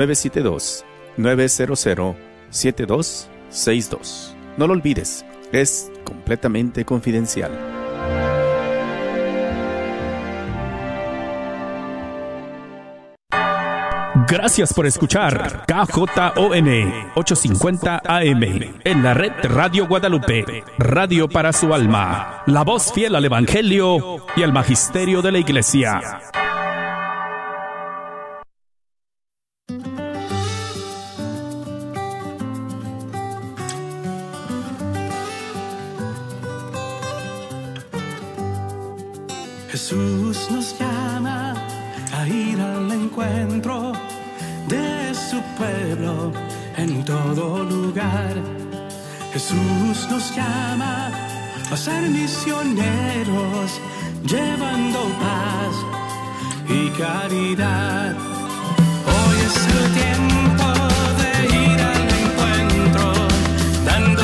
972-900-7262. No lo olvides, es completamente confidencial. Gracias por escuchar KJON 850 AM en la red Radio Guadalupe, radio para su alma, la voz fiel al Evangelio y al Magisterio de la Iglesia. Nos llama a ir al encuentro de su pueblo en todo lugar. Jesús nos llama a ser misioneros, llevando paz y caridad. Hoy es el tiempo de ir al encuentro, dando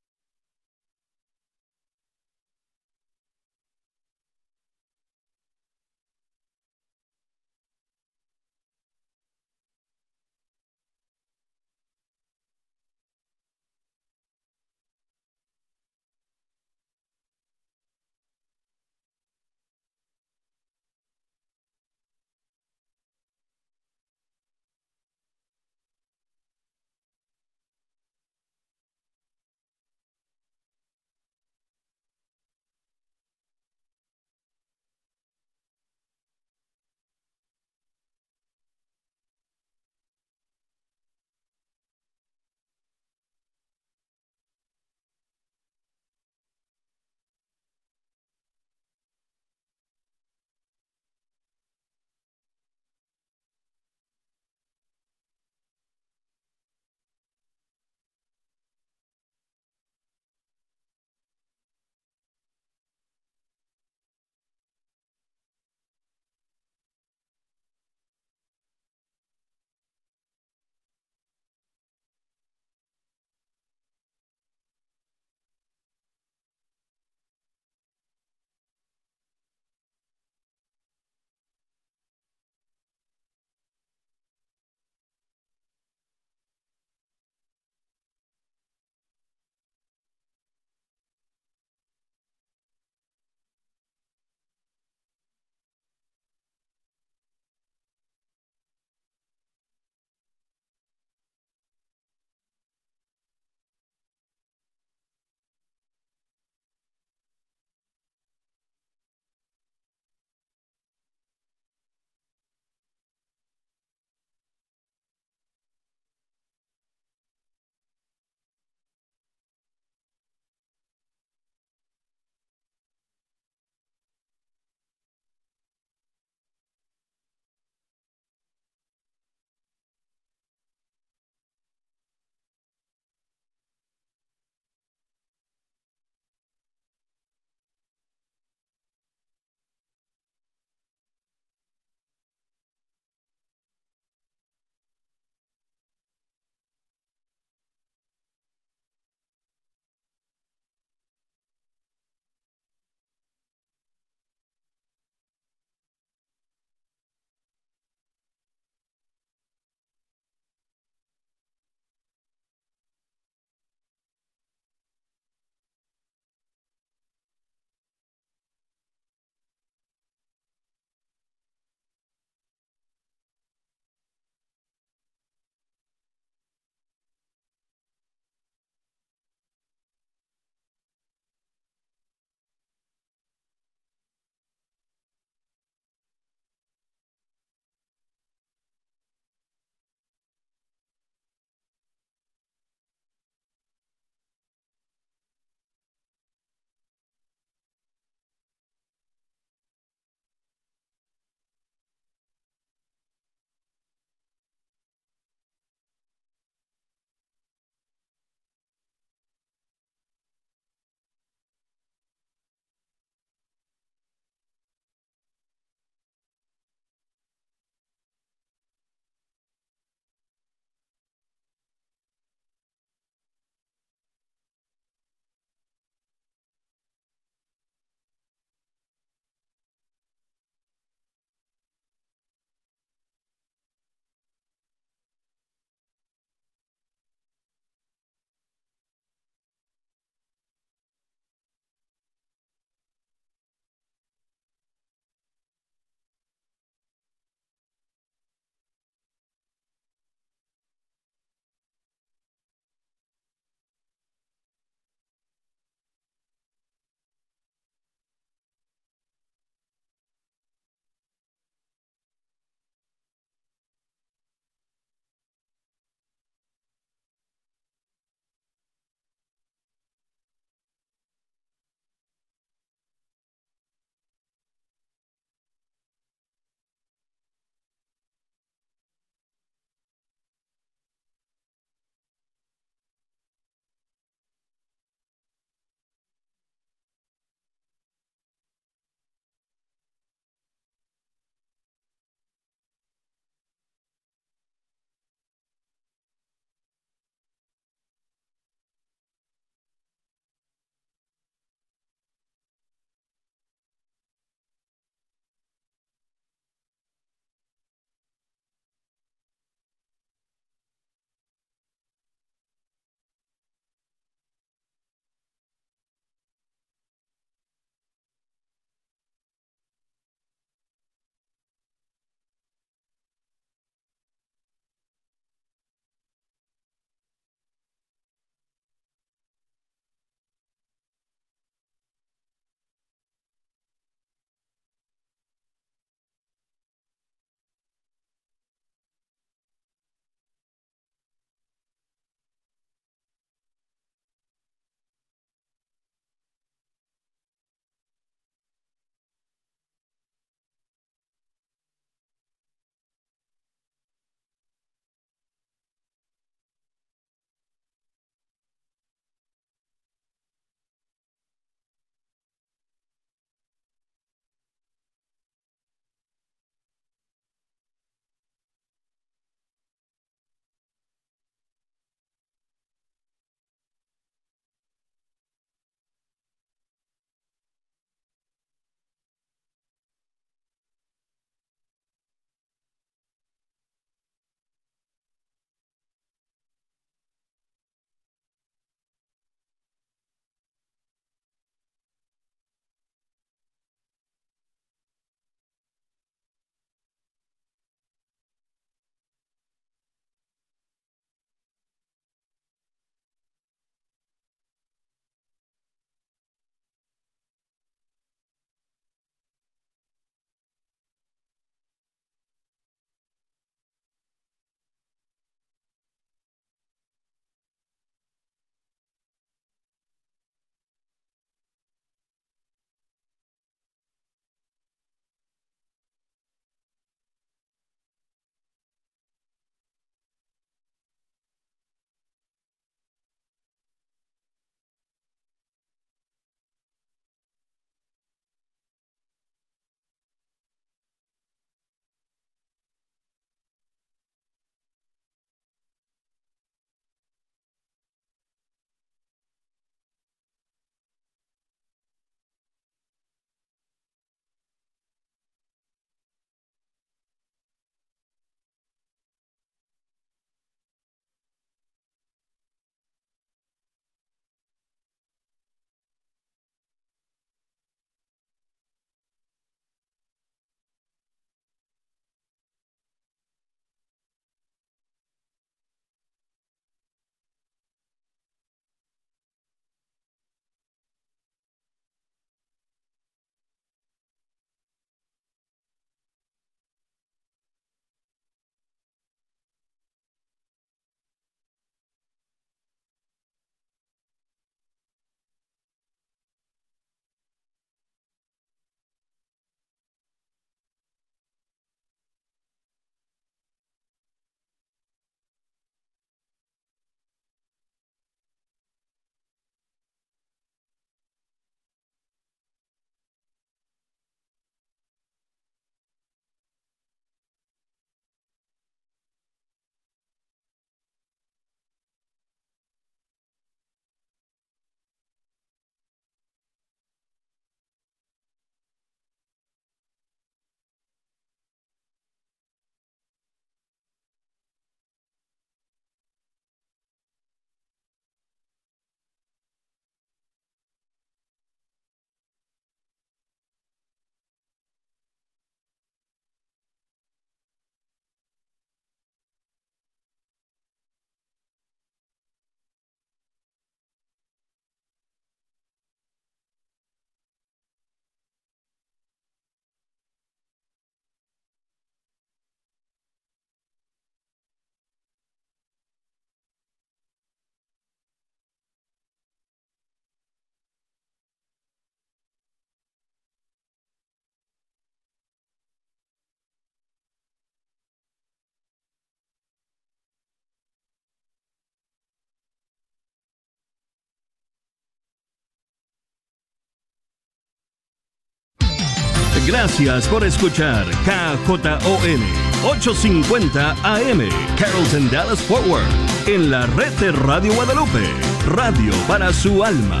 Gracias por escuchar KJON 850 AM Carrollton Dallas Forward en la red de Radio Guadalupe, radio para su alma.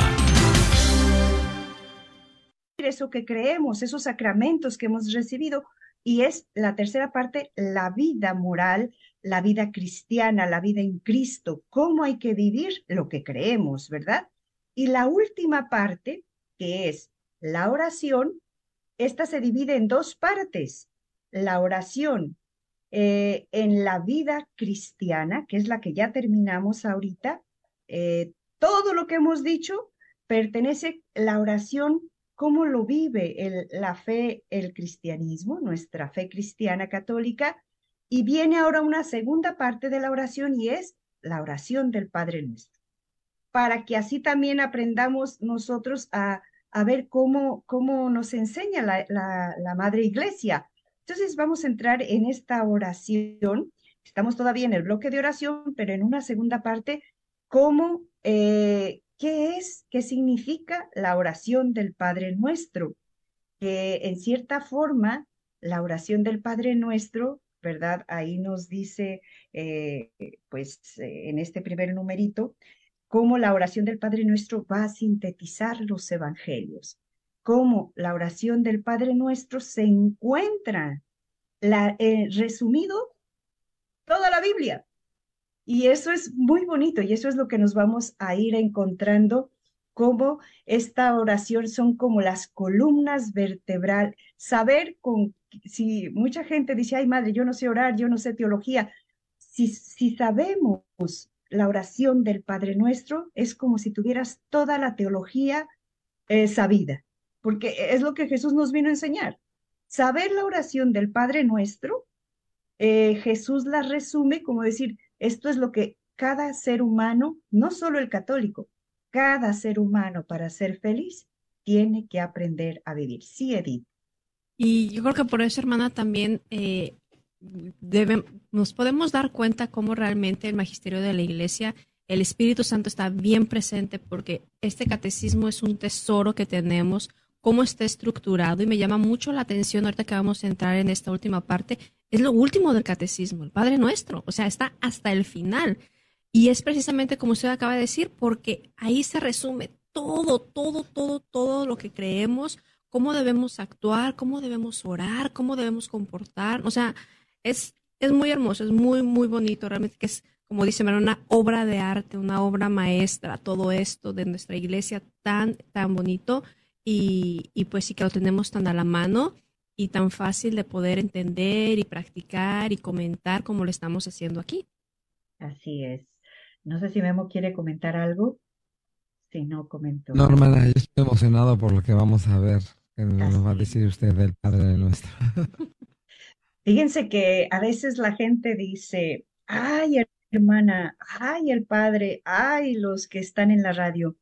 Eso que creemos, esos sacramentos que hemos recibido, y es la tercera parte, la vida moral, la vida cristiana, la vida en Cristo, cómo hay que vivir lo que creemos, ¿verdad? Y la última parte, que es la oración, esta se divide en dos partes. La oración eh, en la vida cristiana, que es la que ya terminamos ahorita, eh, todo lo que hemos dicho pertenece la oración, cómo lo vive la fe, el cristianismo, nuestra fe cristiana católica, y viene ahora una segunda parte de la oración y es la oración del Padre Nuestro, para que así también aprendamos nosotros a a ver cómo, cómo nos enseña la, la, Madre Iglesia. Entonces vamos a entrar en esta oración. Estamos todavía en el bloque de oración, pero en una segunda parte, cómo, eh, qué es, qué significa la oración del Padre Nuestro. Que en cierta forma, la oración del Padre Nuestro, ¿verdad? Ahí nos dice, eh, pues eh, en este primer numerito, cómo la oración del Padre Nuestro va a sintetizar los evangelios, cómo la oración del Padre Nuestro se encuentra la, eh, resumido toda la Biblia. Y eso es muy bonito y eso es lo que nos vamos a ir encontrando cómo esta oración son como las columnas vertebrales. Saber con, si mucha gente dice, ay madre, yo no sé orar, yo no sé teología, si, si sabemos la oración del Padre Nuestro es como si tuvieras toda la teología eh, sabida, porque es lo que Jesús nos vino a enseñar. Saber la oración del Padre Nuestro, eh, Jesús la resume como decir, esto es lo que cada ser humano, no solo el católico, cada ser humano para ser feliz tiene que aprender a vivir. Sí, Edith. Y yo creo que por eso, hermana, también eh, nos podemos dar cuenta cómo realmente el magisterio de la iglesia, el Espíritu Santo está bien presente porque este catecismo es un tesoro que tenemos, cómo está estructurado y me llama mucho la atención ahorita que vamos a entrar en esta última parte, es lo último del catecismo, el Padre Nuestro, o sea, está hasta el final. Y es precisamente como usted acaba de decir, porque ahí se resume todo, todo, todo, todo lo que creemos, cómo debemos actuar, cómo debemos orar, cómo debemos comportar. O sea, es, es muy hermoso, es muy, muy bonito, realmente que es, como dice María, una obra de arte, una obra maestra, todo esto de nuestra iglesia tan, tan bonito y, y pues sí que lo tenemos tan a la mano y tan fácil de poder entender y practicar y comentar como lo estamos haciendo aquí. Así es. No sé si Memo quiere comentar algo. Si no, comento. No, hermana, yo estoy emocionado por lo que vamos a ver, que nos va a decir usted del Padre nuestro. Fíjense que a veces la gente dice, ay, hermana, ay, el padre, ay, los que están en la radio,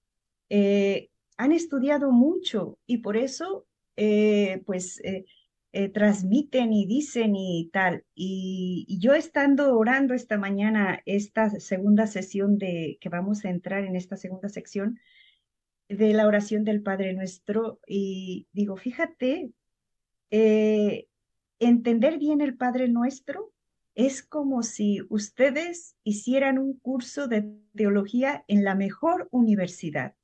eh, han estudiado mucho y por eso, eh, pues, eh, transmiten y dicen y tal. Y, y, yo estando orando esta mañana, esta segunda sesión de que vamos a entrar en esta segunda sección de la oración del Padre Nuestro, y digo, fíjate, eh, entender bien el Padre Nuestro es como si ustedes hicieran un curso de teología en la mejor universidad.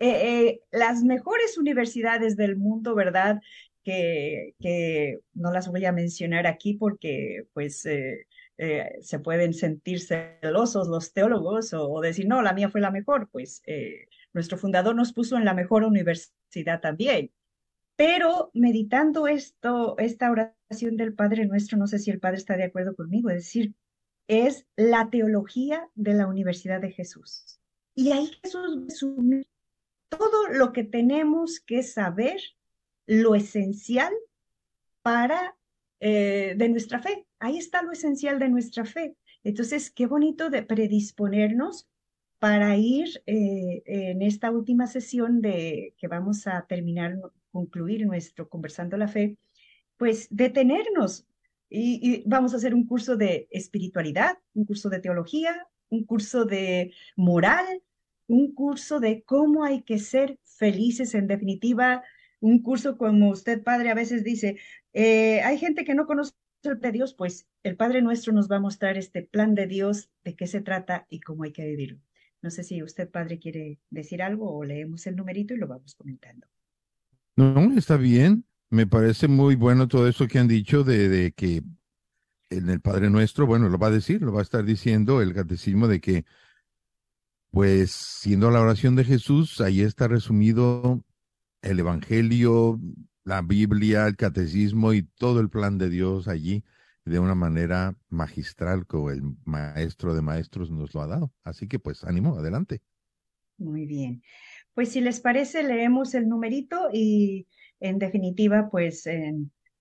Eh, eh, las mejores universidades del mundo, ¿verdad? Que, que, no las voy a mencionar aquí porque pues eh, se pueden sentir celosos los teólogos o, o, decir, no, la mía fue la mejor, pues nuestro fundador nos puso en la mejor universidad también. Pero meditando esto, esta oración del Padre Nuestro, no sé si el Padre está de acuerdo conmigo, es decir, es la teología de la Universidad de Jesús. Y ahí Jesús resume todo lo que tenemos que saber, lo esencial para eh, de nuestra fe. Ahí está lo esencial de nuestra fe. Entonces, qué bonito de predisponernos para ir eh, en esta última sesión de que vamos a terminar concluir nuestro Conversando la Fe, pues detenernos y, vamos a hacer un curso de espiritualidad, un curso de teología, un curso de moral, un curso de cómo hay que ser felices, en definitiva, un curso como usted, padre, a veces dice, eh, hay gente que no conoce el de Dios, pues el Padre Nuestro nos va a mostrar este plan de Dios, de qué se trata y cómo hay que vivirlo. No sé si usted, padre, quiere decir algo o leemos el numerito y lo vamos comentando. No, está bien. Me parece muy bueno todo eso que han dicho de, de que en el Padre Nuestro, bueno, lo va a decir, lo va a estar diciendo el catecismo de que, pues, siendo la oración de Jesús, ahí está resumido el Evangelio, la Biblia, el catecismo y todo el plan de Dios allí de una manera magistral como el maestro de maestros nos lo ha dado. Así que pues ánimo, adelante. Muy bien. Pues si les parece, leemos el numerito y en definitiva, pues eh,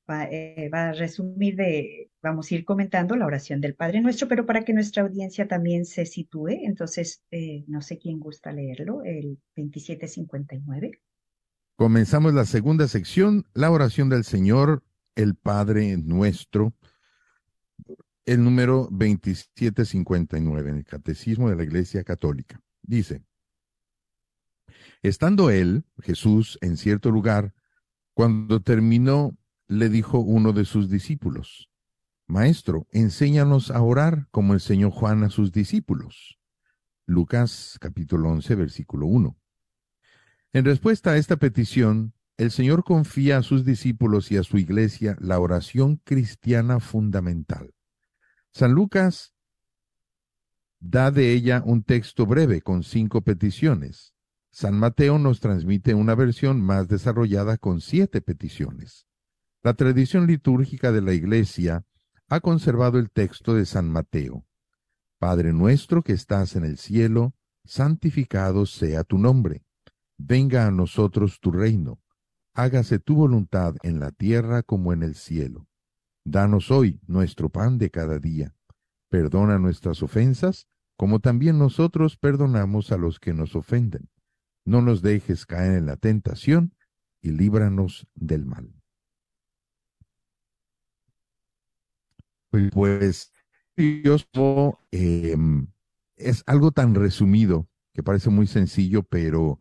va, a resumir de, vamos a ir comentando la oración del Padre Nuestro, pero para que nuestra audiencia también se sitúe, entonces, eh, no sé quién gusta leerlo, el 2759. Comenzamos la segunda sección, la oración del Señor, el Padre Nuestro, el número 2759 en el Catecismo de la Iglesia Católica. Dice, estando él, Jesús, en cierto lugar, cuando terminó, le dijo uno de sus discípulos, Maestro, enséñanos a orar como enseñó Juan a sus discípulos. Lucas capítulo 11, versículo 1. En respuesta a esta petición, el Señor confía a sus discípulos y a su iglesia la oración cristiana fundamental. San Lucas da de ella un texto breve con cinco peticiones. San Mateo nos transmite una versión más desarrollada con siete peticiones. La tradición litúrgica de la Iglesia ha conservado el texto de San Mateo. Padre nuestro que estás en el cielo, santificado sea tu nombre Venga a nosotros tu reino, hágase tu voluntad en la tierra como en el cielo. Danos hoy nuestro pan de cada día. Perdona nuestras ofensas, como también nosotros perdonamos a los que nos ofenden. No nos dejes caer en la tentación y líbranos del mal. Pues Dios eh, es algo tan resumido que parece muy sencillo, pero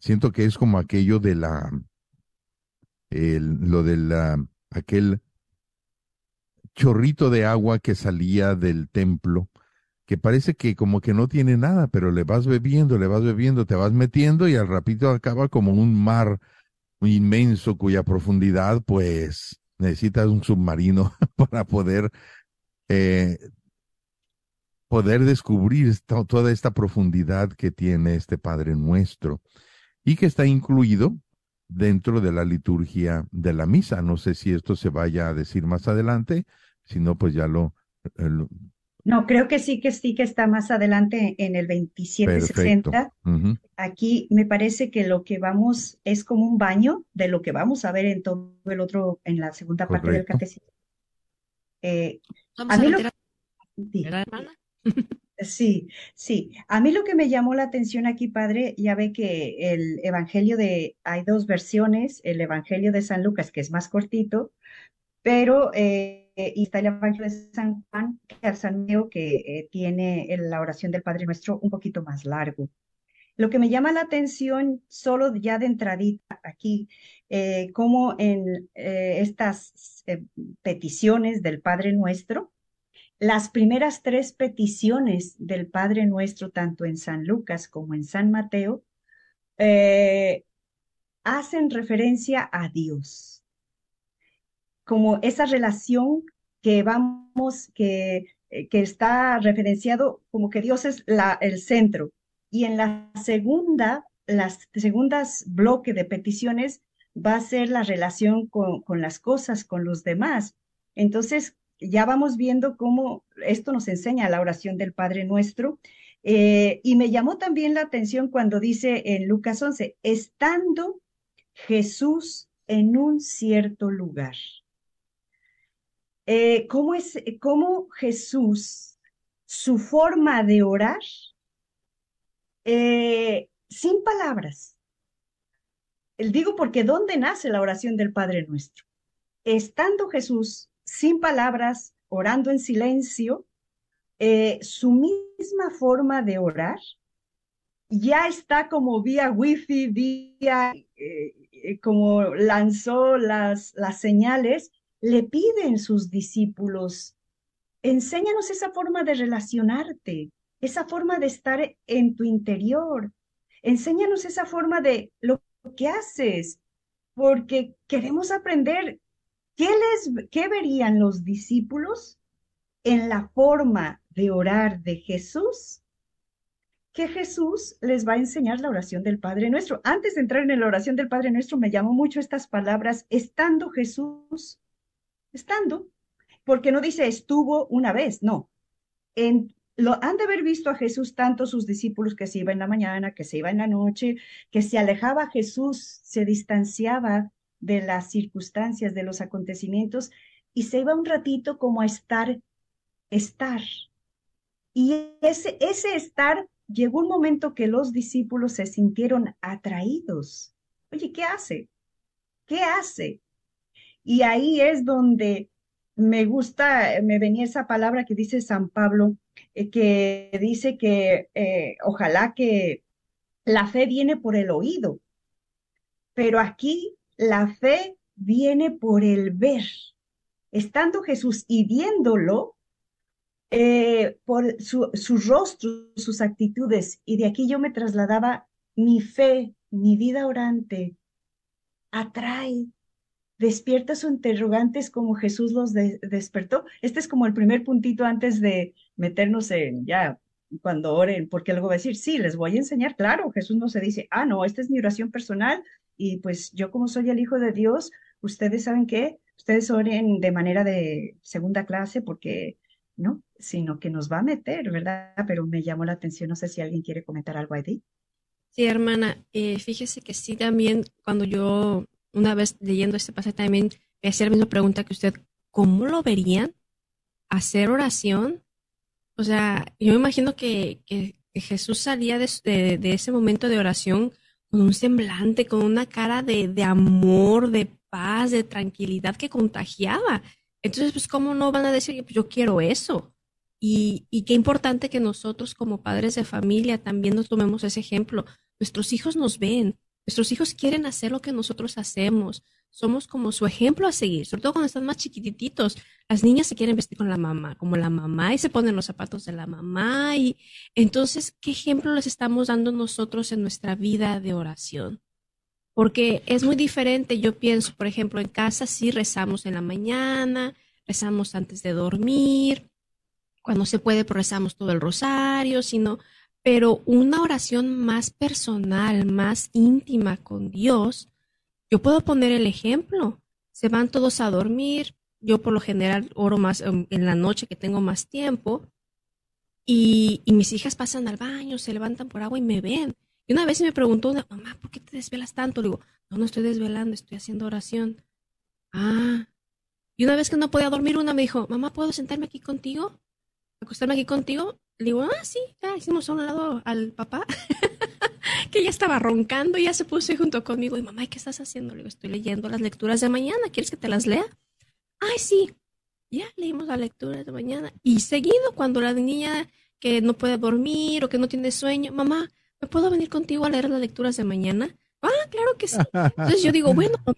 Siento que es como aquello de la, lo de la, aquel chorrito de agua que salía del templo, que parece que como que no tiene nada, pero le vas bebiendo, le vas bebiendo, te vas metiendo y al rapito acaba como un mar inmenso cuya profundidad pues necesitas un submarino para poder eh, poder descubrir toda esta profundidad que tiene este Padre nuestro y que está incluido dentro de la liturgia de la misa. No sé si esto se vaya a decir más adelante, si no, pues ya lo, eh, No, creo que sí, que sí, que está más adelante en el 2760. Aquí me parece que lo que vamos es como un baño de lo que vamos a ver en todo el otro, en la segunda parte del catecismo. Eh, a, mí lo... Sí, sí. A mí lo que me llamó la atención aquí, padre, ya ve que el Evangelio de, hay dos versiones, el Evangelio de San Lucas, que es más cortito, pero eh, y está el Evangelio de San Juan, que San Leo, que eh, tiene la oración del Padre Nuestro un poquito más largo. Lo que me llama la atención, solo ya de entradita aquí, eh, como en estas peticiones del Padre Nuestro, las primeras tres peticiones del Padre Nuestro, tanto en San Lucas como en San Mateo, eh, hacen referencia a Dios, como esa relación que vamos, que, eh, que está referenciado como que Dios es la, el centro. Y en la segunda, las segundas bloque de peticiones va a ser la relación con, con las cosas, con los demás. Entonces, ya vamos viendo cómo esto nos enseña la oración del Padre Nuestro. Eh, y me llamó también la atención cuando dice en Lucas 11, estando Jesús en un cierto lugar. Eh, ¿cómo, es, ¿Cómo Jesús, su forma de orar, eh, sin palabras? Digo porque ¿dónde nace la oración del Padre Nuestro? Estando Jesús sin palabras, orando en silencio, eh, su misma forma de orar ya está como vía wifi, vía eh, eh, como lanzó las, las señales, le piden sus discípulos, enséñanos esa forma de relacionarte, esa forma de estar en tu interior, enséñanos esa forma de lo que haces, porque queremos aprender qué, les, qué verían los discípulos en la forma de orar de Jesús que Jesús les va a enseñar la oración del Padre Nuestro. Antes de entrar en la oración del Padre Nuestro, me llamó mucho estas palabras, estando Jesús, estando, porque no dice estuvo una vez, no. En, lo, han de haber visto a Jesús tanto sus discípulos que se iba en la mañana, que se iba en la noche, que se alejaba Jesús, se distanciaba de las circunstancias, de los acontecimientos, y se iba un ratito como a estar, estar. Y ese, ese estar llegó un momento que los discípulos se sintieron atraídos. Oye, ¿qué hace? ¿Qué hace? Y ahí es donde me gusta, me venía esa palabra que dice San Pablo, eh, que dice que eh, ojalá que la fe viene por el oído, pero aquí la fe viene por el ver. Estando Jesús y viéndolo, eh, por su, su rostro, sus actitudes, y de aquí yo me trasladaba, mi fe, mi vida orante, atrae, despierta sus interrogantes como Jesús los despertó. Este es como el primer puntito antes de meternos en ya cuando oren, porque luego va a decir, sí, les voy a enseñar, claro, Jesús no se dice, ah, no, esta es mi oración personal y pues yo como soy el Hijo de Dios, ustedes saben que ustedes oren de manera de segunda clase porque ¿no? Sino que nos va a meter, ¿verdad? Pero me llamó la atención, no sé si alguien quiere comentar algo ahí. Sí, hermana, eh, fíjese que sí, también cuando yo una vez leyendo este pasaje también me hacía la misma pregunta que usted, ¿cómo lo verían? ¿Hacer oración? O sea, yo me imagino que, que, Jesús salía de, de, ese momento de oración con un semblante, con una cara de, de amor, de paz, de tranquilidad que contagiaba. Entonces, pues, ¿cómo no van a decir, pues, yo quiero eso? Y, y qué importante que nosotros como padres de familia también nos tomemos ese ejemplo. Nuestros hijos nos ven, nuestros hijos quieren hacer lo que nosotros hacemos. Somos como su ejemplo a seguir, sobre todo cuando están más chiquititos. Las niñas se quieren vestir con la mamá, como la mamá, y se ponen los zapatos de la mamá. Y entonces, ¿qué ejemplo les estamos dando nosotros en nuestra vida de oración? porque es muy diferente. Yo pienso, por ejemplo, en casa sí rezamos en la mañana, rezamos antes de dormir, cuando se puede, pues rezamos todo el rosario, sino, pero una oración más personal, más íntima con Dios, yo puedo poner el ejemplo. Se van todos a dormir, yo por lo general oro más en la noche que tengo más tiempo, y, y mis hijas pasan al baño, se levantan por agua y me ven. Y una vez me preguntó una mamá, ¿por qué te desvelas tanto? Le digo, no, no estoy desvelando, estoy haciendo oración. Ah. Y una vez que no podía dormir, una me dijo, mamá, ¿puedo sentarme aquí contigo? ¿Acostarme aquí contigo? Le digo, ah, sí, ya hicimos a un lado al papá, que ya estaba roncando ya se puso junto conmigo. Y mamá, ¿qué estás haciendo? Le digo, estoy leyendo las lecturas de mañana, ¿quieres que te las lea? Ay, sí. Ya leímos las lecturas de mañana. Y seguido, cuando la niña que no puede dormir o que no tiene sueño, mamá, ¿me puedo venir contigo a leer las lecturas de mañana? Ah, claro que sí. Entonces yo digo, bueno, que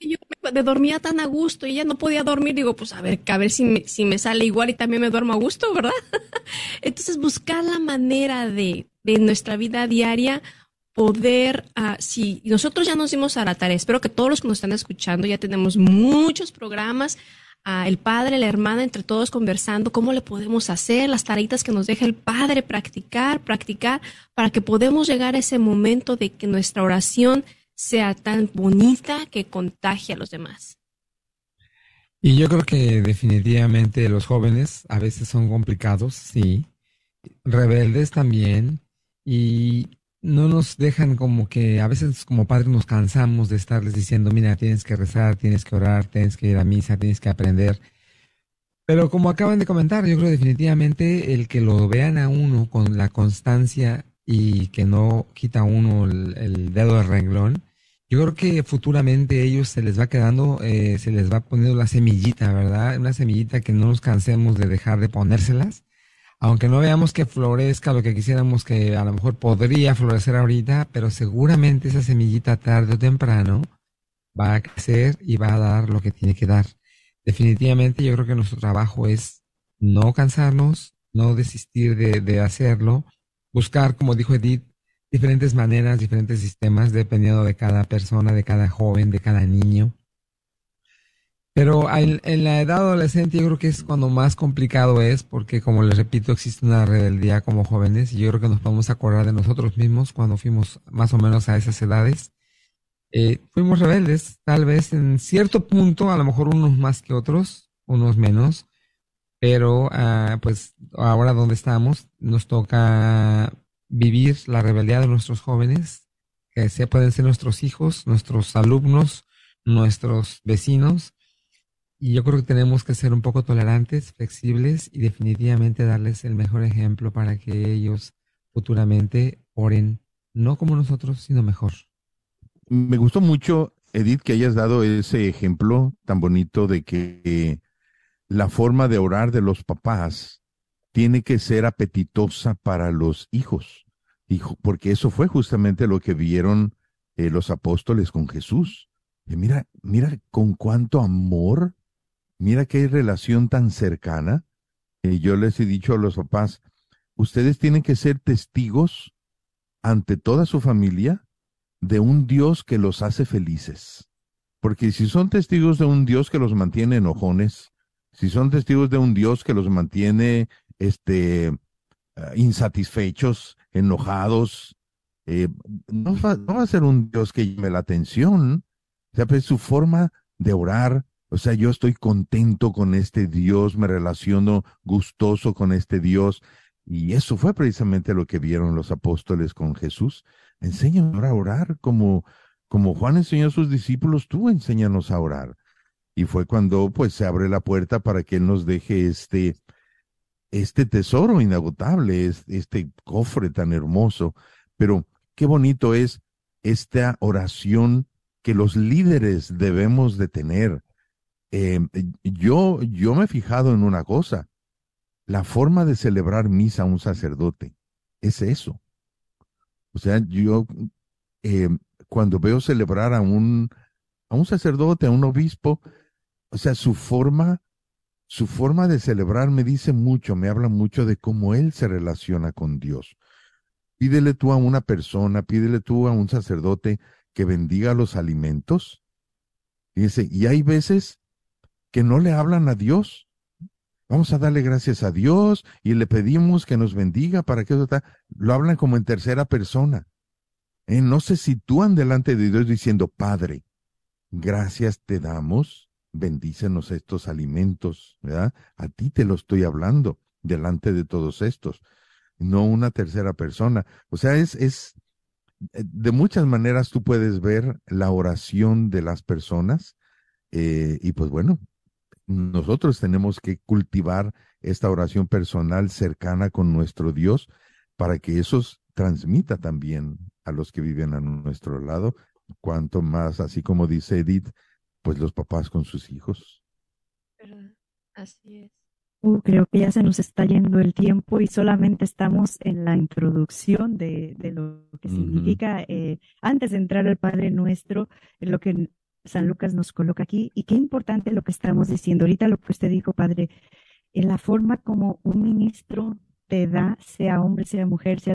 yo me dormía tan a gusto y ya no podía dormir, digo, pues a ver, a ver si me, si me sale igual y también me duermo a gusto, ¿verdad? Entonces buscar la manera de, de nuestra vida diaria poder, uh, si nosotros ya nos dimos a la tarea, espero que todos los que nos están escuchando, ya tenemos muchos programas el padre, la hermana, entre todos conversando cómo le podemos hacer, las tareitas que nos deja el padre, practicar, practicar, para que podamos llegar a ese momento de que nuestra oración sea tan bonita que contagie a los demás. Y yo creo que definitivamente los jóvenes a veces son complicados, sí, rebeldes también, y no nos dejan como que a veces como padres nos cansamos de estarles diciendo, mira, tienes que rezar, tienes que orar, tienes que ir a misa, tienes que aprender. Pero como acaban de comentar, yo creo definitivamente el que lo vean a uno con la constancia y que no quita uno el, dedo del renglón, yo creo que futuramente ellos se les va quedando, eh, se les va poniendo la semillita, ¿verdad? Una semillita que no nos cansemos de dejar de ponérselas aunque no veamos que florezca lo que quisiéramos que a lo mejor podría florecer ahorita, pero seguramente esa semillita tarde o temprano va a crecer y va a dar lo que tiene que dar. Definitivamente yo creo que nuestro trabajo es no cansarnos, no desistir de, de hacerlo, buscar, como dijo Edith, diferentes maneras, diferentes sistemas, dependiendo de cada persona, de cada joven, de cada niño. Pero en, la edad adolescente yo creo que es cuando más complicado es, porque como les repito, existe una rebeldía como jóvenes y yo creo que nos podemos acordar de nosotros mismos cuando fuimos más o menos a esas edades. Eh, fuimos rebeldes, tal vez en cierto punto, a lo mejor unos más que otros, unos menos, pero ah, pues ahora donde estamos nos toca vivir la rebeldía de nuestros jóvenes, que se pueden ser nuestros hijos, nuestros alumnos, nuestros vecinos, y yo creo que tenemos que ser un poco tolerantes, flexibles y definitivamente darles el mejor ejemplo para que ellos futuramente oren, no como nosotros, sino mejor. Me gustó mucho, Edith, que hayas dado ese ejemplo tan bonito de que la forma de orar de los papás tiene que ser apetitosa para los hijos, porque eso fue justamente lo que vieron eh, los apóstoles con Jesús. Mira, mira con cuánto amor Mira qué relación tan cercana. Yo les he dicho a los papás, ustedes tienen que ser testigos ante toda su familia de un Dios que los hace felices. Porque si son testigos de un Dios que los mantiene enojones, si son testigos de un Dios que los mantiene este, eh, insatisfechos, enojados, eh, no, va, no, va, a ser un Dios que llame la atención. O sea, pues su forma de orar, o sea, yo estoy contento con este Dios, me relaciono gustoso con este Dios. Y eso fue precisamente lo que vieron los apóstoles con Jesús. Enséñanos a orar como, como Juan enseñó a sus discípulos, tú enséñanos a orar. Y fue cuando pues se abre la puerta para que Él nos deje este, este tesoro inagotable, este cofre tan hermoso. Pero qué bonito es esta oración que los líderes debemos de tener eh, yo, yo me he fijado en una cosa, la forma de celebrar misa a un sacerdote es eso. O sea, yo eh, cuando veo celebrar a un, a un sacerdote, a un obispo, o sea, su forma, su forma de celebrar me dice mucho, me habla mucho de cómo él se relaciona con Dios. Pídele tú a una persona, pídele tú a un sacerdote que bendiga los alimentos. Dice, y hay veces que no le hablan a Dios. Vamos a darle gracias a Dios y le pedimos que nos bendiga para que eso está. Lo hablan como en tercera persona. ¿Eh? No se sitúan delante de Dios diciendo, Padre, gracias te damos, bendícenos estos alimentos, ¿verdad? A ti te lo estoy hablando delante de todos estos, no una tercera persona. O sea, es, es, eh, de muchas maneras tú puedes ver la oración de las personas eh, y pues bueno, nosotros tenemos que cultivar esta oración personal cercana con nuestro Dios para que eso transmita también a los que viven a nuestro lado, cuanto más, así como dice Edith, pues los papás con sus hijos. Así es. Uh, creo que ya se nos está yendo el tiempo y solamente estamos en la introducción de, de lo que significa, eh, antes de entrar al Padre Nuestro, lo que San Lucas nos coloca aquí y qué importante lo que estamos diciendo. Ahorita lo que usted dijo, padre, en la forma como un ministro te da, sea hombre, sea mujer, sea...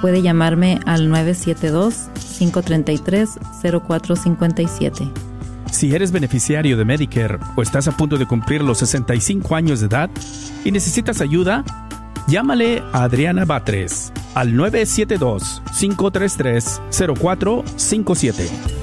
puede llamarme al 972-533-0457. Si eres beneficiario de Medicare o estás a punto de cumplir los 65 años de edad y necesitas ayuda, llámale a Adriana Batres al 972-533-0457.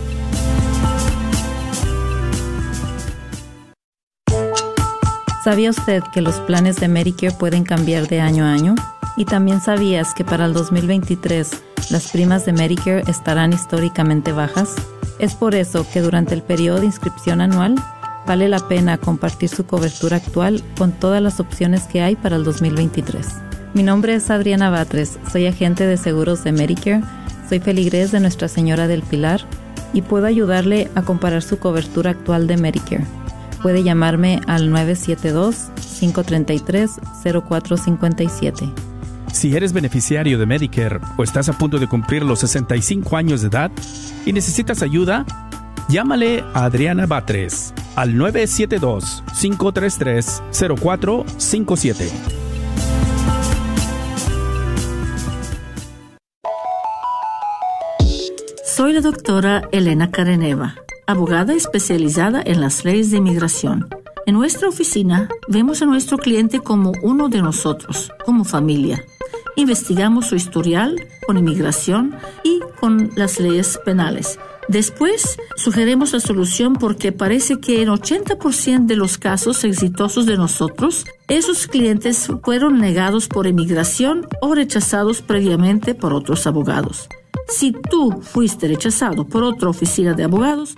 ¿Sabía usted que los planes de Medicare pueden cambiar de año a año? Y también sabías que para el 2023 las primas de Medicare estarán históricamente bajas. Es por eso que durante el periodo de inscripción anual vale la pena compartir su cobertura actual con todas las opciones que hay para el 2023. Mi nombre es Adriana Batres, soy agente de seguros de Medicare, soy feligrés de Nuestra Señora del Pilar y puedo ayudarle a comparar su cobertura actual de Medicare. Puede llamarme al 972-533-0457. Si eres beneficiario de Medicare o estás a punto de cumplir los 65 años de edad y necesitas ayuda, llámale a Adriana Batres al 972-533-0457. Soy la doctora Elena Careneva, abogada especializada en las leyes de inmigración. En nuestra oficina vemos a nuestro cliente como uno de nosotros, como familia investigamos su historial con inmigración y con las leyes penales. Después, sugerimos la solución porque parece que en 80% de los casos exitosos de nosotros, esos clientes fueron negados por inmigración o rechazados previamente por otros abogados. Si tú fuiste rechazado por otra oficina de abogados,